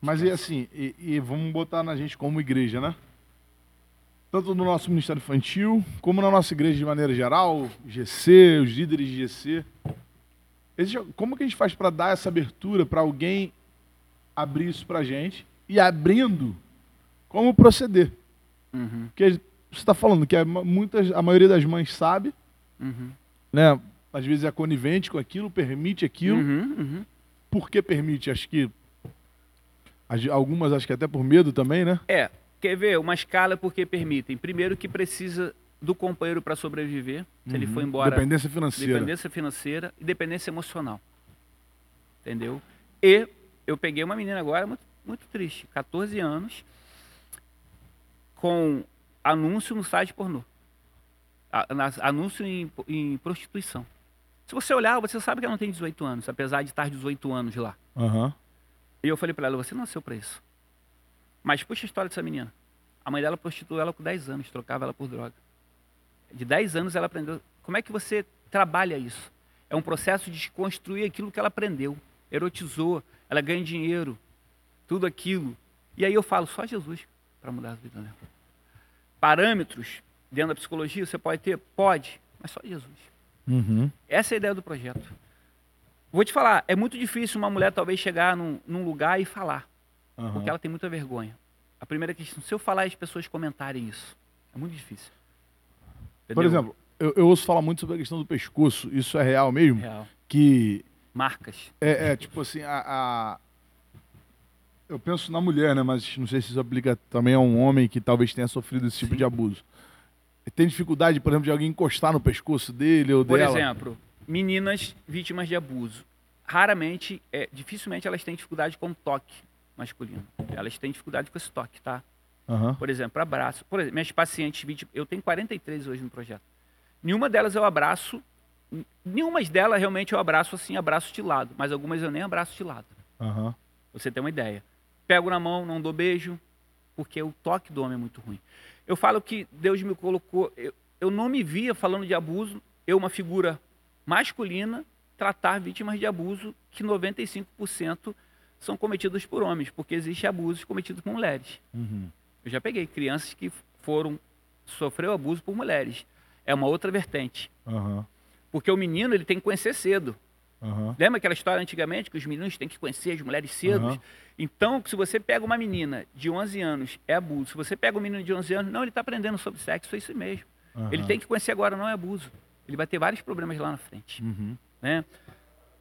Mas e assim, e, e vamos botar na gente como igreja, né? Tanto no nosso ministério infantil, como na nossa igreja de maneira geral, GC, os líderes de GC. Como que a gente faz para dar essa abertura para alguém abrir isso pra gente e abrindo, como proceder? Uhum, Porque você está falando que a, ma- muitas, a maioria das mães sabe, uhum, né? Às vezes é conivente com aquilo, permite aquilo. uhum, uhum. Por que permite? Acho que as- algumas acho que até por medo também, né? É, quer ver? Uma escala porque permitem. Primeiro que precisa do companheiro para sobreviver. Se ele Uhum. for embora, Dependência financeira. dependência financeira e dependência emocional. Entendeu? E eu peguei uma menina agora muito, muito triste, 14 anos, com anúncio no site pornô. Anúncio em, em prostituição. Se você olhar, você sabe que ela não tem 18 anos, apesar de estar 18 anos lá. Aham. E eu falei pra ela, você nasceu pra isso. Mas puxa a história dessa menina. A mãe dela prostituiu ela com 10 anos, trocava ela por droga. De 10 anos ela aprendeu. Como é que você trabalha isso? É um processo de desconstruir aquilo que ela aprendeu. Erotizou, ela ganha dinheiro, tudo aquilo. E aí eu falo, só Jesus para mudar a vida dela. Parâmetros dentro da psicologia você pode ter? Pode, mas só Jesus. Uhum. Essa é a ideia do projeto. Vou te falar, é muito difícil uma mulher talvez chegar num, num lugar e falar, Aham. porque ela tem muita vergonha. A primeira questão, se eu falar e as pessoas comentarem isso, é muito difícil. Por Entendeu? exemplo, eu, eu ouço falar muito sobre a questão do pescoço. Isso é real mesmo? Real. Que Marcas. é, é, tipo assim, a, a- Eu penso na mulher, né? Mas não sei se isso aplica também a um homem que talvez tenha sofrido esse tipo Sim. de abuso. Tem dificuldade, por exemplo, de alguém encostar no pescoço dele ou Por dela? exemplo, meninas vítimas de abuso. Raramente, é, dificilmente elas têm dificuldade com toque masculino. Elas têm dificuldade com esse toque, tá? Aham. Por exemplo, abraço. Por exemplo, minhas pacientes vítimas, eu tenho 43 hoje no projeto. Nenhuma delas eu abraço, nenhuma delas realmente eu abraço assim, abraço de lado, mas algumas eu nem abraço de lado. Pra Você tem uma ideia. Pego na mão, não dou beijo, porque o toque do homem é muito ruim. Eu falo que Deus me colocou, eu, eu não me via falando de abuso, eu uma figura masculina tratar vítimas de abuso que 95% são cometidos por homens, porque existe abusos cometidos por mulheres. Uhum. Eu já peguei crianças que foram sofreu abuso por mulheres. É uma outra vertente, Aham. porque o menino ele tem que conhecer cedo. Aham. Lembra aquela história antigamente que os meninos têm que conhecer as mulheres cedo? Aham. Então, se você pega uma menina de 11 anos, é abuso. Se você pega um menino de 11 anos, não, ele está aprendendo sobre sexo, é isso mesmo. Aham. Ele tem que conhecer agora, não é abuso. ele vai ter vários problemas lá na frente. Uhum. Né?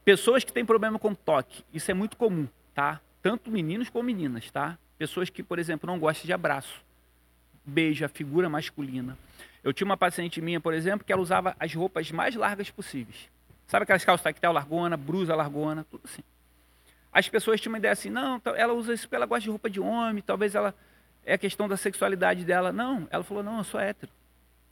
Pessoas que têm problema com toque, isso é muito comum, tá? Tanto meninos como meninas, tá? Pessoas que, por exemplo, não gostam de abraço, beijo, a figura masculina. Eu tinha uma paciente minha, por exemplo, que ela usava as roupas mais largas possíveis. Sabe aquelas calças tactel largona, brusa largona, tudo assim. As pessoas tinham uma ideia assim, não, ela usa isso porque ela gosta de roupa de homem, talvez ela é a questão da sexualidade dela. Não, ela falou, não, eu sou hétero.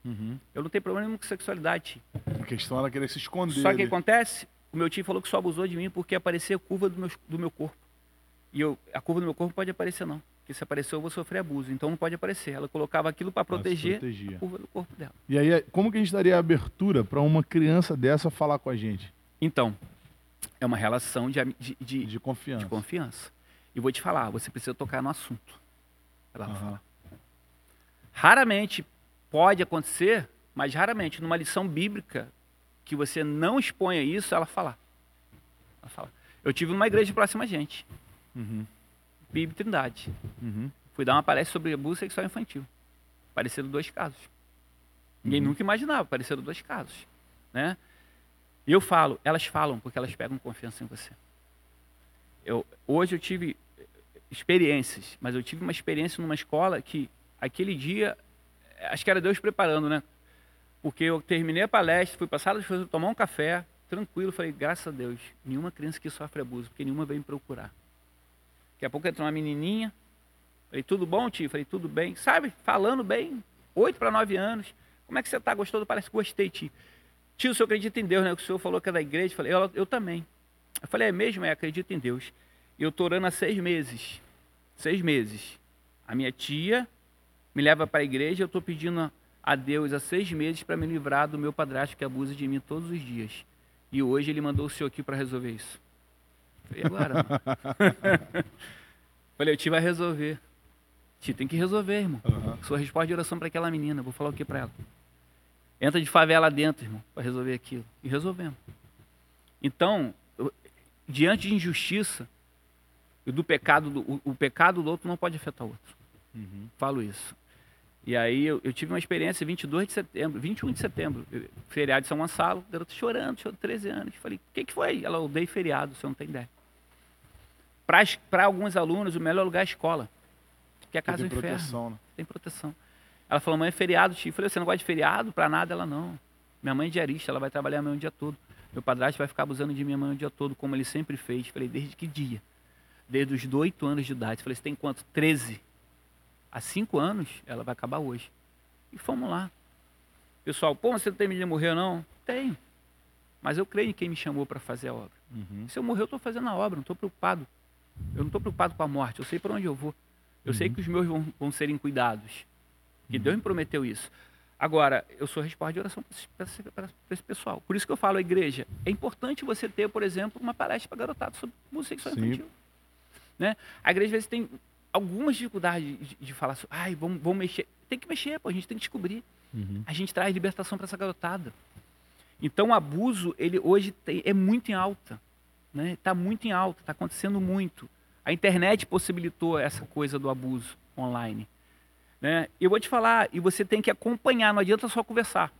Uhum. Eu não tenho problema nenhum com sexualidade. A questão era querer se esconder. Só que o que acontece? O meu tio falou que só abusou de mim porque aparecia a curva do meu, do meu corpo. E eu, a curva do meu corpo pode aparecer, não. Porque se aparecer, eu vou sofrer abuso. Então não pode aparecer. Ela colocava aquilo para proteger a curva do corpo dela. E aí, como que a gente daria abertura para uma criança dessa falar com a gente? Então, é uma relação de, de, de, De confiança. de confiança. E vou te falar, você precisa tocar no assunto. Ela vai Aham. falar. Raramente pode acontecer, mas raramente, numa lição bíblica, que você não exponha isso, ela falar. Ela fala. Eu tive numa igreja próxima a gente, Uhum. Bíblia Trindade. Uhum. Fui dar uma palestra sobre abuso sexual infantil. Apareceram dois casos. Ninguém Uhum. nunca imaginava, apareceram dois casos. Né? E eu falo, elas falam porque elas pegam confiança em você. Eu, hoje eu tive eh, experiências, mas eu tive uma experiência numa escola que aquele dia, eh, acho que era Deus preparando, né? Porque eu terminei a palestra, fui passar as coisas, tomar um café, tranquilo, falei, graças a Deus, nenhuma criança que sofre abuso, porque nenhuma veio me procurar. Daqui a pouco entrou uma menininha, falei, tudo bom, tio? Falei, tudo bem. Sabe, falando bem, oito para nove anos, como é que você tá? Gostou do palestra? Gostei, tio. Tio, o senhor acredita em Deus, né? O senhor falou que é da igreja. Falei, eu, eu também. Eu falei, é mesmo? É, acredito em Deus. Eu estou orando há seis meses. Seis meses. A minha tia me leva para a igreja, eu estou pedindo a Deus há seis meses para me livrar do meu padrasto que abusa de mim todos os dias. E hoje ele mandou o senhor aqui para resolver isso. Falei, e agora? mano?" Falei, o tio vai resolver. Tio, tem que resolver, irmão. Aham. Sua resposta de oração para aquela menina. Vou falar o que para ela? Entra de favela dentro, irmão, para resolver aquilo. E resolvemos. Então, eu- diante de injustiça e do pecado, do, o, o pecado do outro não pode afetar o outro. Uhum. Falo isso. E aí eu, eu tive uma experiência 22 de setembro, 21 de setembro, eh, feriado de São Gonçalo, garota chorando, chorando 13 anos. Falei, o que, que foi? Ela, dei feriado, você não tem ideia. Para alguns alunos, o melhor lugar é a escola, que é a casa Tem do inferno proteção, né? tem proteção. Ela falou, mãe, é feriado, tio. Eu falei, você não gosta de feriado? Pra nada, ela não. Minha mãe é diarista, ela vai trabalhar amanhã o dia todo. Meu padrasto vai ficar abusando de minha mãe o dia todo, como ele sempre fez. Falei, desde que dia? Desde os 8 anos de idade. Falei, você tem quanto? 13. Há 5 anos, ela vai acabar hoje. E fomos lá. Pessoal, pô, você não tem medo de morrer, não? Tenho. Mas eu creio em quem me chamou para fazer a obra. Uhum. Se eu morrer, eu estou fazendo a obra, não estou preocupado. Eu não estou preocupado com a morte, eu sei para onde eu vou. Eu sei Uhum. que os meus vão, vão serem cuidados. Que Deus me prometeu isso. Agora, eu sou resposta de oração para esse, esse pessoal. Por isso que eu falo, igreja, é importante você ter, por exemplo, uma palestra para garotada sobre homossexual Sim. infantil. Né? A igreja, às vezes, tem algumas dificuldades de, de falar assim, ai, vamos, vamos mexer. Tem que mexer, pô, a gente tem que descobrir Uhum. a gente traz libertação para essa garotada. Então o abuso, ele hoje tem- é muito em alta. Está tá muito em alta, está acontecendo muito. A internet possibilitou essa coisa do abuso online. Né? Eu vou te falar, e você tem que acompanhar, não adianta só conversar.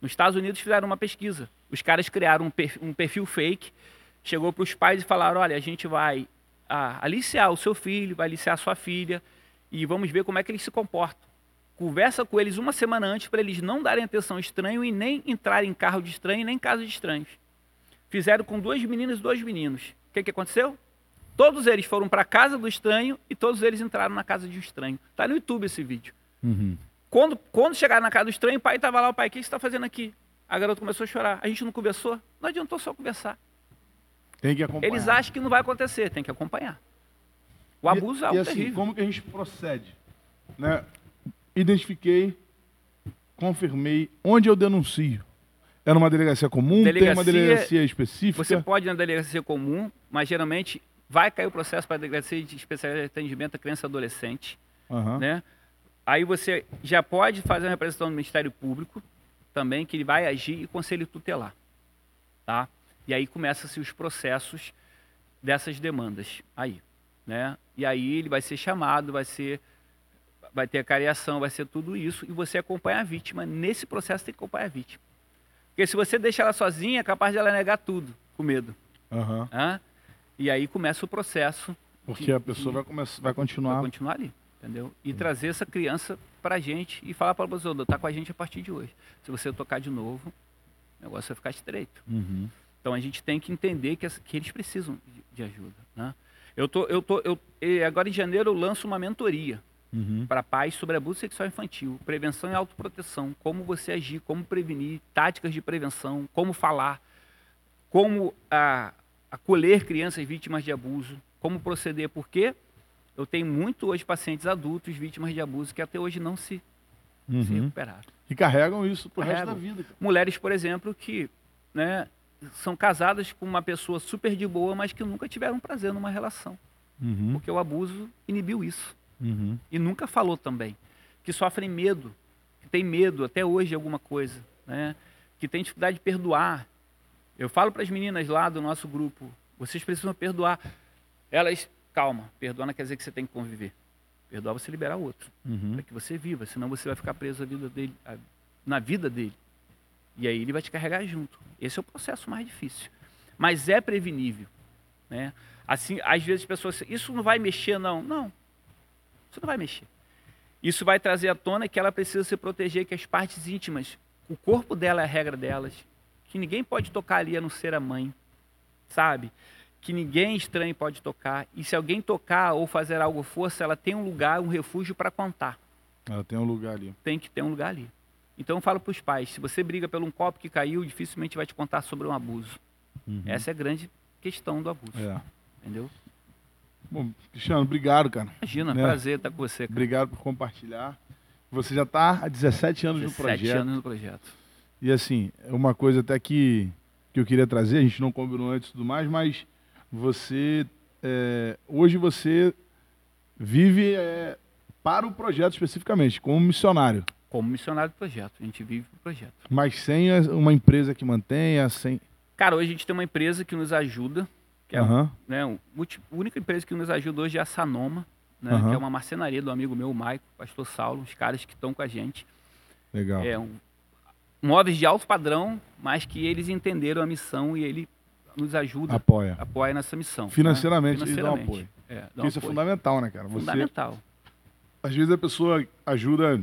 Nos Estados Unidos fizeram uma pesquisa. Os caras criaram um perfil, fake, chegou para os pais e falaram, olha, a gente vai aliciar o seu filho, vai aliciar a sua filha, e vamos ver como é que eles se comportam conversa com eles uma semana antes para eles não darem atenção estranho e nem entrarem em carro de estranho nem em casa de estranhos. Fizeram com duas meninas e dois meninos. O que, que aconteceu? Todos eles foram para a casa do estranho e todos eles entraram na casa de um estranho. Está no YouTube esse vídeo. Uhum. Quando, quando chegaram na casa do estranho, o pai estava lá, o pai, o que você está fazendo aqui? A garota começou a chorar. A gente não conversou? Não adiantou só conversar. Tem que acompanhar. Eles acham que não vai acontecer, tem que acompanhar. O E- abuso é e, algo assim, terrível. como que a gente procede? Né? Identifiquei, confirmei, onde eu denuncio? É numa delegacia comum? Tem uma Delegacia- delegacia específica? Você pode ir na delegacia comum, mas geralmente vai cair o processo para a delegacia de especialidade de atendimento à criança e adolescente. Aham. Né? Aí você já pode fazer uma representação do Ministério Público também, que ele vai agir e conselho tutelar. Tá? E aí começam-se os processos dessas demandas aí. Né? E aí ele vai ser chamado, vai ser vai ter a cariação, vai ser tudo isso, e você acompanha a vítima. Nesse processo tem que acompanhar a vítima. Porque se você deixa ela sozinha, é capaz dela negar tudo, com medo. Aham. Hã? E aí começa o processo. Porque de- a pessoa de- vai, começar, vai continuar. vai continuar ali, entendeu? E trazer essa criança pra gente e falar pra você, tá com a gente a partir de hoje. Se você tocar de novo, o negócio vai ficar estreito. Uhum. Então a gente tem que entender que, que eles precisam de, de ajuda, né? Eu tô, eu tô, eu, agora em janeiro eu lanço uma mentoria Uhum. para pais sobre abuso sexual infantil, prevenção e autoproteção, como você agir, como prevenir, táticas de prevenção, como falar, como a, acolher crianças vítimas de abuso, como proceder, porque eu tenho muito hoje pacientes adultos vítimas de abuso que até hoje não se, se Uhum. recuperaram. E carregam isso pro resto da vida. cara. Mulheres, por exemplo, que né, são casadas com uma pessoa super de boa, mas que nunca tiveram prazer numa relação, Uhum. porque o abuso inibiu isso. Uhum. e nunca falou também, que sofrem medo, que tem medo até hoje de alguma coisa, né? que tem dificuldade de perdoar. Eu falo para as meninas lá do nosso grupo, vocês precisam perdoar. Elas, calma, perdoar não quer dizer que você tem que conviver. Perdoar você liberar o outro, Uhum. para que você viva, senão você vai ficar preso à vida dele, a- na vida dele. E aí ele vai te carregar junto. Esse é o processo mais difícil. Mas é prevenível. Né? Assim, às vezes as pessoas, isso não vai mexer, não. Não, isso não vai mexer. Isso vai trazer à tona que ela precisa se proteger, que as partes íntimas, o corpo dela é a regra delas, que ninguém pode tocar ali a não ser a mãe, sabe? Que ninguém estranho pode tocar. E se alguém tocar ou fazer algo força, ela tem um lugar, um refúgio para contar. Ela tem um lugar ali. Tem que ter um lugar ali. Então eu falo para os pais, se você briga por um copo que caiu, dificilmente vai te contar sobre um abuso. Uhum. Essa é a grande questão do abuso, É. entendeu? Bom, Cristiano, obrigado, cara. Imagina, Né? prazer estar com você, cara. Obrigado por compartilhar. Você já está há 17 anos no 17 projeto. anos no projeto. E assim, uma coisa até que, que eu queria trazer, a gente não combinou antes e tudo mais, mas você. é, hoje você vive é, para o projeto especificamente, como missionário. Como missionário do projeto, a gente vive o projeto. Mas sem uma empresa que mantenha, sem. Cara, hoje a gente tem uma empresa que nos ajuda, que é Aham, né, multi- a única empresa que nos ajuda hoje é a Sanoma, né, Aham. que é uma marcenaria do amigo meu, o Maico, pastor Saulo, os caras que estão com a gente. legal. É um, móveis de alto padrão, mas que eles entenderam a missão e ele nos ajuda, Apoia. apoia nessa missão. né? Financeiramente, eles dão apoio. É, um isso é apoio. fundamental, né, cara? Você, Fundamental. às vezes a pessoa ajuda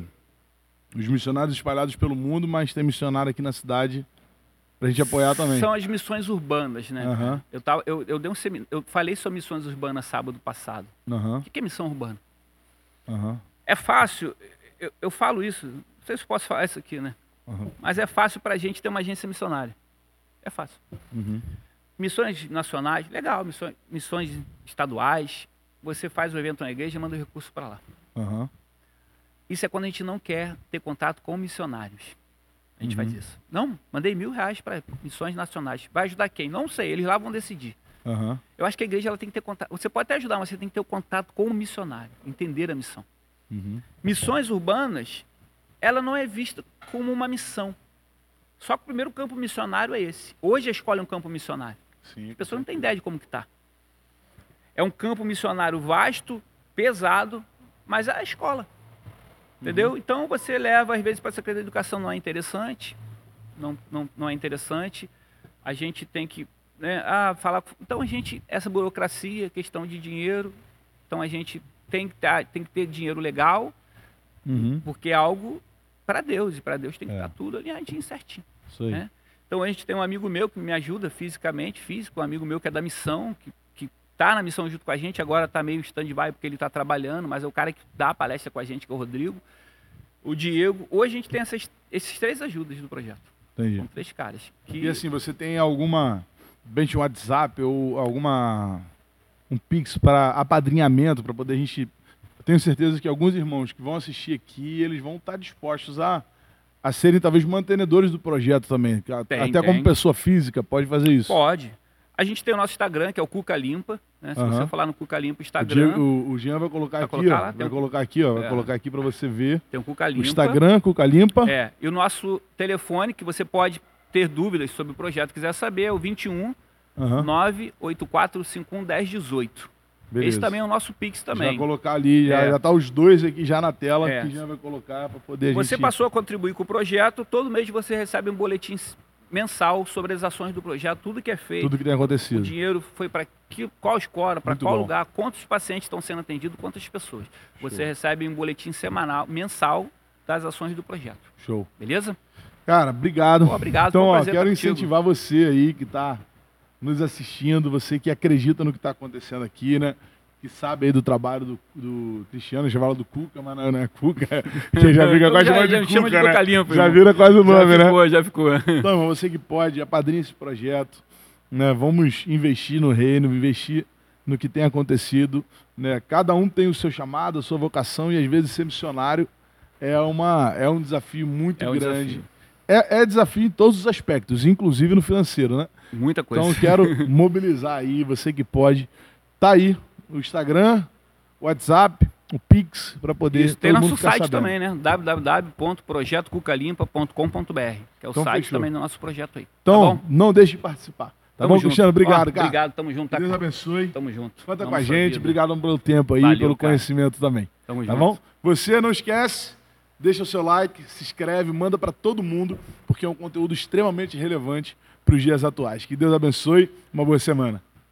os missionários espalhados pelo mundo, mas tem missionário aqui na cidade pra gente apoiar também. São as missões urbanas, né? Aham. Eu, tava, eu, eu, dei um semi- eu falei sobre missões urbanas sábado passado. Aham, O que é missão urbana? aham, É fácil, eu, eu falo isso, não sei se posso falar isso aqui, né? Mas é fácil para a gente ter uma agência missionária. É fácil. Uhum. Missões nacionais, legal. Missões, missões estaduais, você faz o evento na igreja e manda o recurso para lá. Isso é quando a gente não quer ter contato com missionários. A gente Uhum. faz isso. Não, mandei mil reais para missões nacionais. Vai ajudar quem? Não sei, eles lá vão decidir. Aham. Eu acho que a igreja ela tem que ter contato. Você pode até ajudar, mas você tem que ter o contato com o missionário, entender a missão. Uhum. Missões urbanas, ela não é vista como uma missão. Só que o primeiro campo missionário é esse. Hoje a escola é um campo missionário. Sim. A pessoa não tem ideia de como que está. É um campo missionário vasto, pesado, mas é a escola. Entendeu? Então você leva, às vezes, para a Secretaria de Educação não é interessante. Não, não, não é interessante. A gente tem que né, ah, falar. Então a gente, essa burocracia, questão de dinheiro. Então a gente tem que, ter, tem que ter dinheiro legal, Uhum. porque é algo para Deus, e para Deus tem que É. estar tudo alinhadinho certinho. Né? Então a gente tem um amigo meu que me ajuda fisicamente, físico, um amigo meu que é da missão, que tá na missão junto com a gente, agora tá meio stand-by porque ele está trabalhando, mas é o cara que dá a palestra com a gente, que é o Rodrigo. O Diego. Hoje a gente tem essas, esses três ajudas do projeto. Entendi. São três caras. Que, E assim, você tem alguma bench WhatsApp ou alguma um Pix para apadrinhamento para poder a gente eu tenho certeza que alguns irmãos que vão assistir aqui, eles vão estar dispostos a, a serem talvez mantenedores do projeto também. Tem, Até tem. como pessoa física pode fazer isso. Pode. A gente tem o nosso Instagram, que é o Cuca Limpa. Né? Se você falar no Cuca Limpa O, Instagram, o- o Jean vai colocar Vai aqui, colocar ó. lá, vai um- colocar aqui, ó. Vai É. colocar aqui para você ver. tem o Cuca O Limpa. Instagram, Cuca Limpa. É, e o nosso telefone, que você pode ter dúvidas sobre o projeto, quiser saber, é o 21 Aham, 98451 1018. beleza. Esse também é o nosso Pix Já também. colocar ali, já, É. já tá os dois aqui já na tela É. que já vai colocar para poder Você gente... passou a contribuir com o projeto, todo mês você recebe um boletim mensal sobre as ações do projeto, tudo que é feito. Tudo que tem acontecido. O dinheiro foi para qual escola, para qual bom. lugar, quantos pacientes estão sendo atendidos, quantas pessoas. Você Show. recebe um boletim semanal, mensal das ações do projeto. Show. Beleza? Cara, obrigado. Pô, obrigado, Então, um ó, quero incentivar você aí que está nos assistindo, você que acredita no que está acontecendo aqui, né? Que sabe aí do trabalho do, do Cristiano, já fala do Cuca, mas não, não é Cuca, que já fica quase Já- chamando já de me chama de Cuca, né? Boca Limpa, Já vira quase o nome, já né? ficou, já ficou. Então, você que pode, apadrinhe esse projeto, né? Vamos investir no reino, investir no que tem acontecido, né? Cada um tem o seu chamado, a sua vocação e às vezes ser missionário é uma é um desafio muito É um grande. desafio. É, é desafio em todos os aspectos, inclusive no financeiro, né? Muita coisa. Então quero mobilizar aí, você que pode, tá aí o Instagram, o WhatsApp, o Pix para poder Isso, tem nosso site sabendo. também, né? www.projetocucalimpa.com.br, que é o Então, site fechou. também do nosso projeto aí. Então, tá não deixe de participar. Tá Tamo bom, junto. Cristiano? Obrigado, cara. Obrigado, tamo junto. Tá, Deus abençoe. tamo junto. Conta com a gente, vida. obrigado pelo tempo aí, Valeu, pelo cara. conhecimento também. Tamo Tá junto. bom? Você não esquece, deixa o seu like, se inscreve, manda para todo mundo, porque é um conteúdo extremamente relevante para os dias atuais. Que Deus abençoe, uma boa semana.